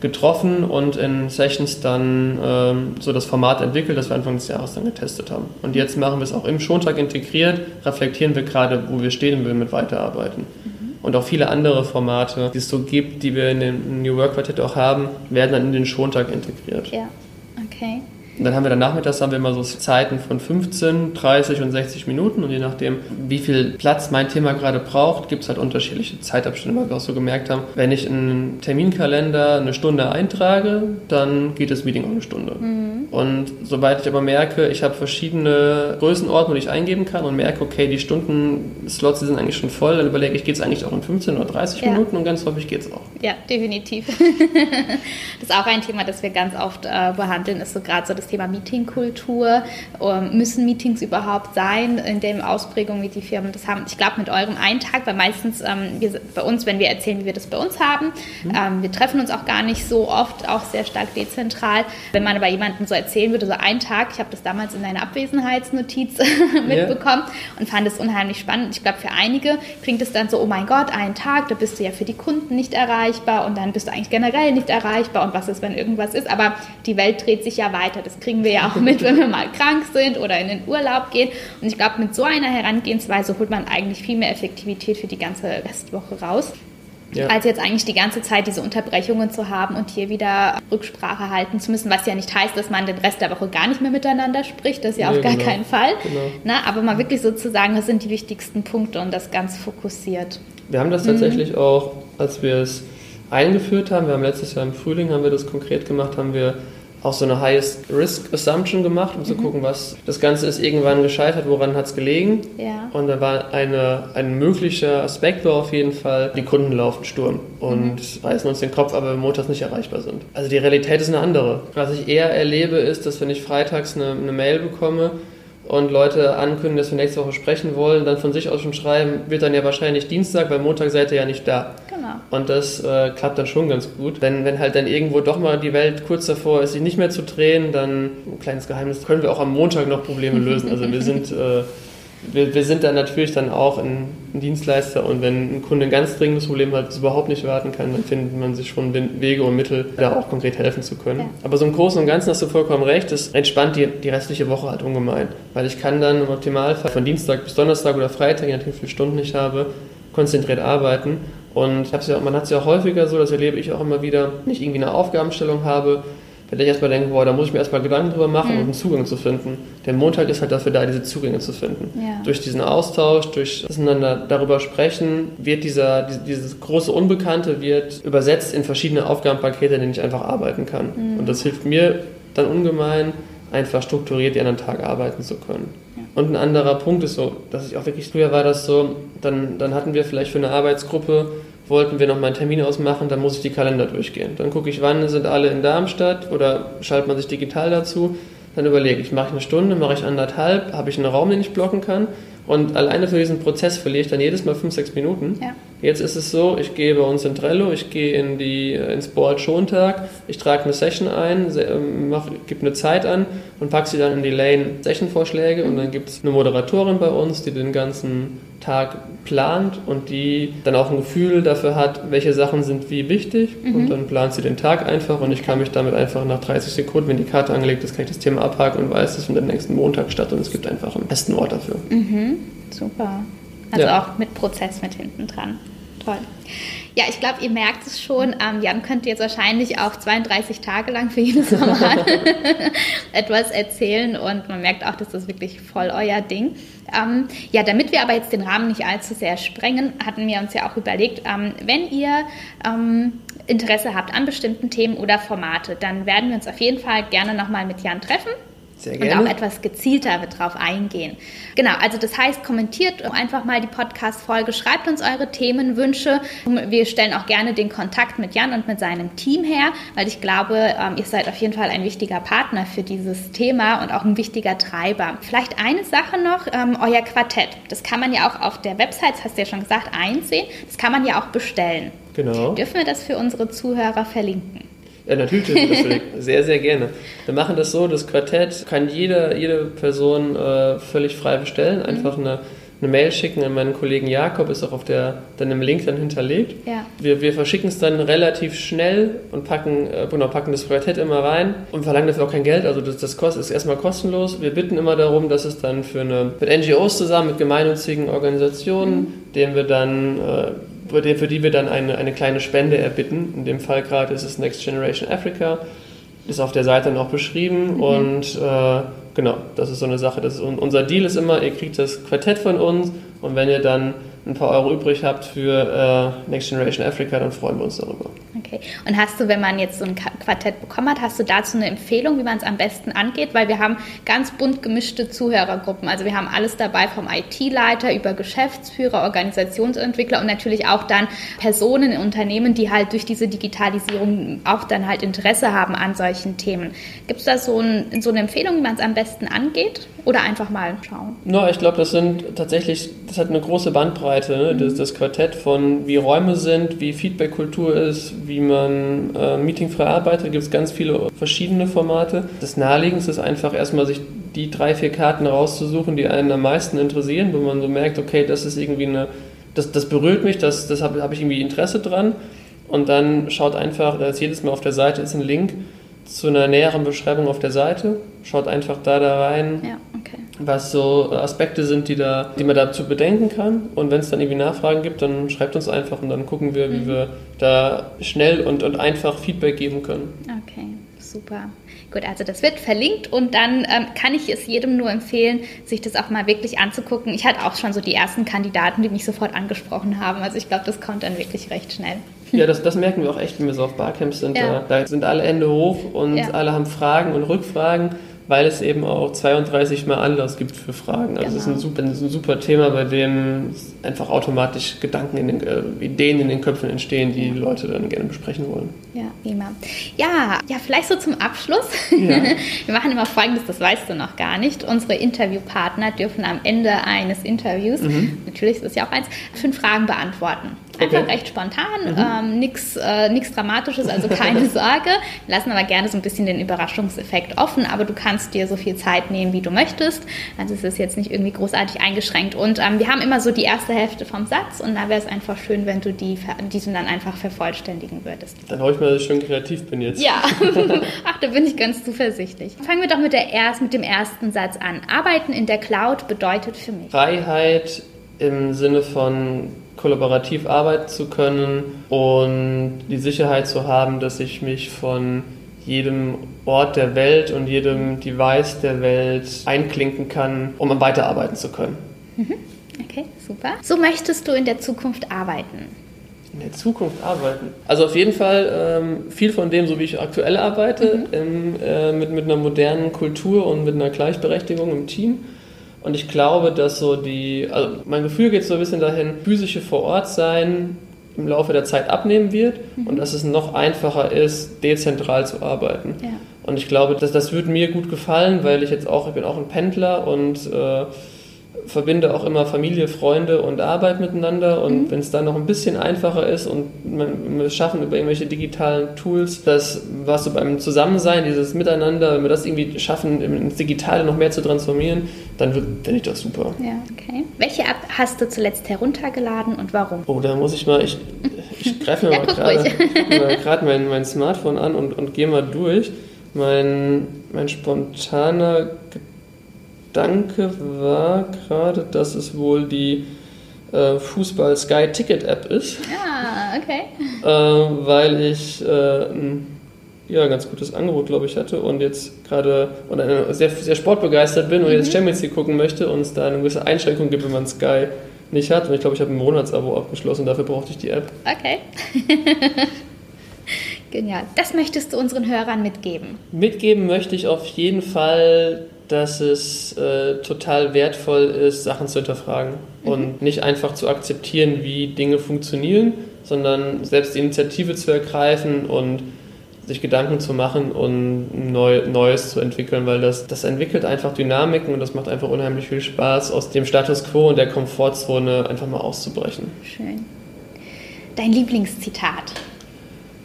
getroffen und in Sessions dann ähm, so das Format entwickelt, das wir Anfang des Jahres dann getestet haben. Und jetzt machen wir es auch im Schontag integriert, reflektieren wir gerade, wo wir stehen und will mit weiterarbeiten. Mhm und auch viele andere Formate, die es so gibt, die wir in dem New Work Quartett auch haben, werden dann in den Schontag integriert. Ja, okay. Und dann haben wir dann nachmittags haben wir immer so Zeiten von 15, 30 und 60 Minuten und je nachdem, wie viel Platz mein Thema gerade braucht, gibt es halt unterschiedliche Zeitabstände, weil wir auch so gemerkt haben, wenn ich in einen Terminkalender eine Stunde eintrage, dann geht das Meeting auch eine Stunde. Mhm. Und sobald ich aber merke, ich habe verschiedene Größenordnungen, die ich eingeben kann und merke, okay, die Stunden-Slots sind eigentlich schon voll, dann überlege ich, geht es eigentlich auch in 15 oder 30 ja. Minuten und ganz häufig geht es auch. Ja, definitiv. das ist auch ein Thema, das wir ganz oft äh, behandeln, ist so gerade so das das Thema Meetingkultur. Ähm, müssen Meetings überhaupt sein in der Ausprägung, wie die Firmen das haben? Ich glaube, mit eurem einen Tag, weil meistens ähm, wir, bei uns, wenn wir erzählen, wie wir das bei uns haben, mhm. ähm, wir treffen uns auch gar nicht so oft, auch sehr stark dezentral. Wenn man aber jemandem so erzählen würde, so einen Tag, ich habe das damals in deiner Abwesenheitsnotiz mitbekommen yeah. und fand es unheimlich spannend. Ich glaube, für einige klingt es dann so, oh mein Gott, einen Tag, da bist du ja für die Kunden nicht erreichbar und dann bist du eigentlich generell nicht erreichbar und was ist, wenn irgendwas ist. Aber die Welt dreht sich ja weiter. Das kriegen wir ja auch mit, wenn wir mal krank sind oder in den Urlaub gehen. Und ich glaube, mit so einer Herangehensweise holt man eigentlich viel mehr Effektivität für die ganze Restwoche raus. Ja. als jetzt eigentlich die ganze Zeit diese Unterbrechungen zu haben und hier wieder Rücksprache halten zu müssen, was ja nicht heißt, dass man den Rest der Woche gar nicht mehr miteinander spricht, das ist ja nee, auf gar genau. keinen Fall. Genau. Na, aber mal wirklich sozusagen, das sind die wichtigsten Punkte und das ganz fokussiert. Wir haben das tatsächlich mhm. auch, als wir es eingeführt haben, wir haben letztes Jahr im Frühling haben wir das konkret gemacht, haben wir auch so eine Highest-Risk-Assumption gemacht, um mhm. zu gucken, was das Ganze ist irgendwann gescheitert, woran hat es gelegen. Ja. Und da war eine, ein möglicher Aspekt war auf jeden Fall, die Kunden laufen Sturm und mhm. reißen uns den Kopf, aber montags nicht erreichbar sind. Also die Realität ist eine andere. Was ich eher erlebe, ist, dass wenn ich freitags eine, eine Mail bekomme, und Leute ankündigen, dass wir nächste Woche sprechen wollen, dann von sich aus schon schreiben, wird dann ja wahrscheinlich Dienstag, weil Montag seid ihr ja nicht da. Genau. Und das äh, klappt dann schon ganz gut. Wenn, wenn halt dann irgendwo doch mal die Welt kurz davor ist, sich nicht mehr zu drehen, dann, ein kleines Geheimnis, können wir auch am Montag noch Probleme lösen. Also wir sind äh, wir, wir, sind dann natürlich dann auch ein, Dienstleister und wenn ein Kunde ein ganz dringendes Problem hat, das überhaupt nicht warten kann, dann findet man sich schon Wege und Mittel, da auch konkret helfen zu können. Ja. Aber so im Großen und Ganzen hast du vollkommen recht, das entspannt die, die restliche Woche halt ungemein, weil ich kann dann im Optimalfall von Dienstag bis Donnerstag oder Freitag, je nachdem wie viele Stunden ich habe, konzentriert arbeiten und ja, man hat es ja häufiger so, das erlebe ich auch immer wieder, wenn ich irgendwie eine Aufgabenstellung habe, wenn ich erstmal denke, boah, da muss ich mir erstmal Gedanken drüber machen mhm. und einen Zugang zu finden. Der Montag ist halt dafür da, diese Zugänge zu finden. Ja. Durch diesen Austausch, durch das Miteinander darüber sprechen, wird dieser, dieses große Unbekannte wird übersetzt in verschiedene Aufgabenpakete, in denen ich einfach arbeiten kann. Mhm. Und das hilft mir dann ungemein, einfach strukturiert an einem Tag arbeiten zu können. Ja. Und ein anderer Punkt ist so, dass ich auch wirklich, früher war das so, dann, dann hatten wir vielleicht für eine Arbeitsgruppe wollten wir noch mal einen Termin ausmachen, dann muss ich die Kalender durchgehen. Dann gucke ich, wann sind alle in Darmstadt oder schaltet man sich digital dazu. Dann überlege ich, mache ich eine Stunde, mache ich anderthalb, habe ich einen Raum, den ich blocken kann. Und alleine für diesen Prozess verliere ich dann jedes Mal fünf, sechs Minuten. Ja. Jetzt ist es so, ich gehe bei uns in Trello, ich gehe in die, ins Board Schontag, ich trage eine Session ein, ähm, gebe eine Zeit an und packe sie dann in die Lane Session-Vorschläge und dann gibt es eine Moderatorin bei uns, die den ganzen Tag plant und die dann auch ein Gefühl dafür hat, welche Sachen sind wie wichtig mhm. und dann plant sie den Tag einfach und ich kann mich damit einfach nach 30 Sekunden, wenn die Karte angelegt ist, kann ich das Thema abhaken und weiß, es findet nächsten Montag statt und es gibt einfach einen besten Ort dafür. Mhm. Super. Also ja. auch mit Prozess mit hinten dran. Toll. Ja, ich glaube, ihr merkt es schon. Ähm, Jan könnte jetzt wahrscheinlich auch 32 Tage lang für jedes Format etwas erzählen und man merkt auch, dass das wirklich voll euer Ding. Ähm, ja, damit wir aber jetzt den Rahmen nicht allzu sehr sprengen, hatten wir uns ja auch überlegt, ähm, wenn ihr ähm, Interesse habt an bestimmten Themen oder Formate, dann werden wir uns auf jeden Fall gerne nochmal mit Jan treffen sehr gerne. Und auch etwas gezielter darauf eingehen. Genau, also das heißt, kommentiert einfach mal die Podcast-Folge, schreibt uns eure Themenwünsche. Wir stellen auch gerne den Kontakt mit Jan und mit seinem Team her, weil ich glaube, ähm, ihr seid auf jeden Fall ein wichtiger Partner für dieses Thema und auch ein wichtiger Treiber. Vielleicht eine Sache noch, ähm, euer Quartett. Das kann man ja auch auf der Website, das hast du ja schon gesagt, einsehen. Das kann man ja auch bestellen. Genau. Dürfen wir das für unsere Zuhörer verlinken? Ja, natürlich dürfen wir das sehr, sehr gerne. Wir machen das so, das Quartett kann jede, jede Person äh, völlig frei bestellen. Mhm. Einfach eine, eine Mail schicken an meinen Kollegen Jakob, ist auch auf der, dann im Link dann hinterlegt. Ja. Wir, wir verschicken es dann relativ schnell und packen, äh, genau, packen das Quartett immer rein und verlangen dafür auch kein Geld. Also das, das kost, ist erstmal kostenlos. Wir bitten immer darum, dass es dann für eine, mit NGOs zusammen, mit gemeinnützigen Organisationen, mhm. denen wir dann äh, für die wir dann eine, eine kleine Spende erbitten. In dem Fall gerade ist es Next Generation Africa. Ist auf der Seite noch beschrieben mhm. und äh, genau, das ist so eine Sache. Das ist, unser Deal ist immer, ihr kriegt das Quartett von uns und wenn ihr dann ein paar Euro übrig habt für äh, Next Generation Africa, dann freuen wir uns darüber. Okay. Und hast du, wenn man jetzt so ein Quartett bekommen hat, hast du dazu eine Empfehlung, wie man es am besten angeht? Weil wir haben ganz bunt gemischte Zuhörergruppen. Also wir haben alles dabei vom IT-Leiter über Geschäftsführer, Organisationsentwickler und natürlich auch dann Personen in Unternehmen, die halt durch diese Digitalisierung auch dann halt Interesse haben an solchen Themen. Gibt es da so, ein, so eine Empfehlung, wie man es am besten angeht? Oder einfach mal schauen? No, ich glaube, das sind tatsächlich, das hat eine große Bandbreite. Ne? Das, das Quartett von wie Räume sind, wie Feedback-Kultur ist, wie man äh, meetingfrei arbeitet, gibt es ganz viele verschiedene Formate. Das Naheliegendste ist einfach erstmal sich die drei, vier Karten rauszusuchen, die einen am meisten interessieren, wo man so merkt, okay, das ist irgendwie eine, das, das berührt mich, das, das habe hab ich irgendwie Interesse dran. Und dann schaut einfach, da ist jedes Mal auf der Seite ist ein Link zu einer näheren Beschreibung auf der Seite. Schaut einfach da da rein, ja, okay. Was so Aspekte sind, die, da, die man dazu bedenken kann. Und wenn es dann irgendwie Nachfragen gibt, dann schreibt uns einfach und dann gucken wir, mhm. wie wir da schnell und, und einfach Feedback geben können. Okay, super. Gut, also das wird verlinkt und dann ähm, kann ich es jedem nur empfehlen, sich das auch mal wirklich anzugucken. Ich hatte auch schon so die ersten Kandidaten, die mich sofort angesprochen haben. Also ich glaube, das kommt dann wirklich recht schnell. Ja, das, das merken wir auch echt, wenn wir so auf Barcamps sind. Ja. Da, da, sind alle Hände hoch und ja. alle haben Fragen und Rückfragen weil es eben auch 32 Mal Anlass gibt für Fragen. Also es ist ein genau. super, ein super Thema, bei dem einfach automatisch Gedanken, in den, äh, Ideen in den Köpfen entstehen, die, die Leute dann gerne besprechen wollen. Ja, immer. Ja, ja, vielleicht so zum Abschluss. Ja. Wir machen immer Folgendes, das weißt du noch gar nicht. Unsere Interviewpartner dürfen am Ende eines Interviews, mhm. natürlich ist es ja auch eins, fünf Fragen beantworten. Einfach okay. recht spontan, mhm. ähm, nichts äh, Dramatisches, also keine Sorge. Wir lassen aber gerne so ein bisschen den Überraschungseffekt offen, aber du kannst dir so viel Zeit nehmen, wie du möchtest. Also es ist jetzt nicht irgendwie großartig eingeschränkt. Und ähm, wir haben immer so die erste Hälfte vom Satz und da wäre es einfach schön, wenn du die, diesen dann einfach vervollständigen würdest. Dann hoffe ich mal, dass ich schon kreativ bin jetzt. Ja, ach, da bin ich ganz zuversichtlich. Fangen wir doch mit, der erst, mit dem ersten Satz an. Arbeiten in der Cloud bedeutet für mich Freiheit im Sinne von kollaborativ arbeiten zu können und die Sicherheit zu haben, dass ich mich von jedem Ort der Welt und jedem Device der Welt einklinken kann, um weiterarbeiten zu können. Mhm. Okay, super. So möchtest du in der Zukunft arbeiten? In der Zukunft arbeiten? Also auf jeden Fall ähm, viel von dem, so wie ich aktuell arbeite, mhm. im, äh, mit, mit einer modernen Kultur und mit einer Gleichberechtigung im Team. Und ich glaube, dass so die, also mein Gefühl geht so ein bisschen dahin, physische vor Ort sein im Laufe der Zeit abnehmen wird mhm. und dass es noch einfacher ist, dezentral zu arbeiten. Ja. Und ich glaube, dass das würde mir gut gefallen, weil ich jetzt auch, ich bin auch ein Pendler und äh, verbinde auch immer Familie, Freunde und Arbeit miteinander. Und mhm. wenn es dann noch ein bisschen einfacher ist und wir schaffen über irgendwelche digitalen Tools, das, was so beim Zusammensein, dieses Miteinander, wenn wir das irgendwie schaffen, ins Digitale noch mehr zu transformieren, dann finde ich das super. Ja, okay. Welche App hast du zuletzt heruntergeladen und warum? Oh, da muss ich mal, ich, ich greife mir ja, mal gerade mein, mein Smartphone an und, und gehe mal durch. Mein, mein spontaner Gedanke war gerade, dass es wohl die äh, Fußball Sky Ticket App ist. Ah, okay. Äh, weil ich äh, ein ja, ganz gutes Angebot, glaube ich, hatte und jetzt gerade sehr, sehr sportbegeistert bin und mhm. jetzt Champions League gucken möchte und es da eine gewisse Einschränkung gibt, wenn man Sky nicht hat. Und ich glaube, ich habe ein Monatsabo abgeschlossen, dafür brauchte ich die App. Okay. Genial. Das möchtest du unseren Hörern mitgeben? Mitgeben möchte ich auf jeden Fall dass es äh, total wertvoll ist, Sachen zu hinterfragen mhm. und nicht einfach zu akzeptieren, wie Dinge funktionieren, sondern selbst die Initiative zu ergreifen und sich Gedanken zu machen und neu, Neues zu entwickeln, weil das, das entwickelt einfach Dynamiken und das macht einfach unheimlich viel Spaß, aus dem Status quo und der Komfortzone einfach mal auszubrechen. Schön. Dein Lieblingszitat?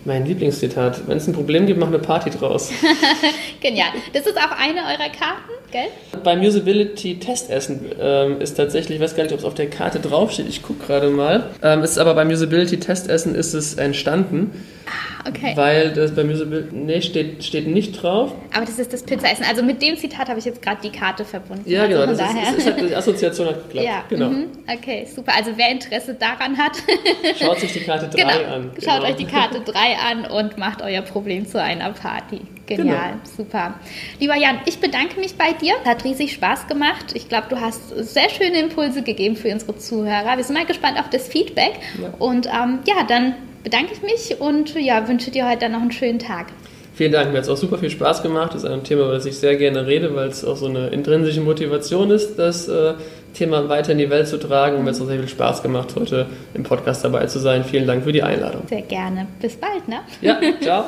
Mein Lieblingszitat. Wenn es ein Problem gibt, mach eine Party draus. Genial. Das ist auch eine eurer Karten, gell? Beim Usability Testessen ähm, ist tatsächlich, ich weiß gar nicht, ob es auf der Karte draufsteht, ich gucke gerade mal. Ähm, ist aber beim Usability Testessen ist es entstanden. Ah, okay. Weil das beim Usability, nee, steht, steht nicht drauf. Aber das ist das Pizzaessen. Also mit dem Zitat habe ich jetzt gerade die Karte verbunden. Ja, genau. Also das ist, ist halt, die Assoziation hat geklappt. Ja, genau. Mhm. Okay, super. Also wer Interesse daran hat, schaut sich die Karte 3 genau. an. Genau. Schaut euch die Karte 3 an und macht euer Problem zu einer Party. Genial, genau. super. Lieber Jan, ich bedanke mich bei dir. Hat riesig Spaß gemacht. Ich glaube, du hast sehr schöne Impulse gegeben für unsere Zuhörer. Wir sind mal gespannt auf das Feedback. Ja. Und ähm, ja, dann bedanke ich mich und ja, wünsche dir heute dann noch einen schönen Tag. Vielen Dank, mir hat es auch super viel Spaß gemacht. Das ist ein Thema, über das ich sehr gerne rede, weil es auch so eine intrinsische Motivation ist, das äh, Thema weiter in die Welt zu tragen. Und mir hat es auch sehr viel Spaß gemacht, heute im Podcast dabei zu sein. Vielen Dank für die Einladung. Sehr gerne. Bis bald, ne? Ja, ciao.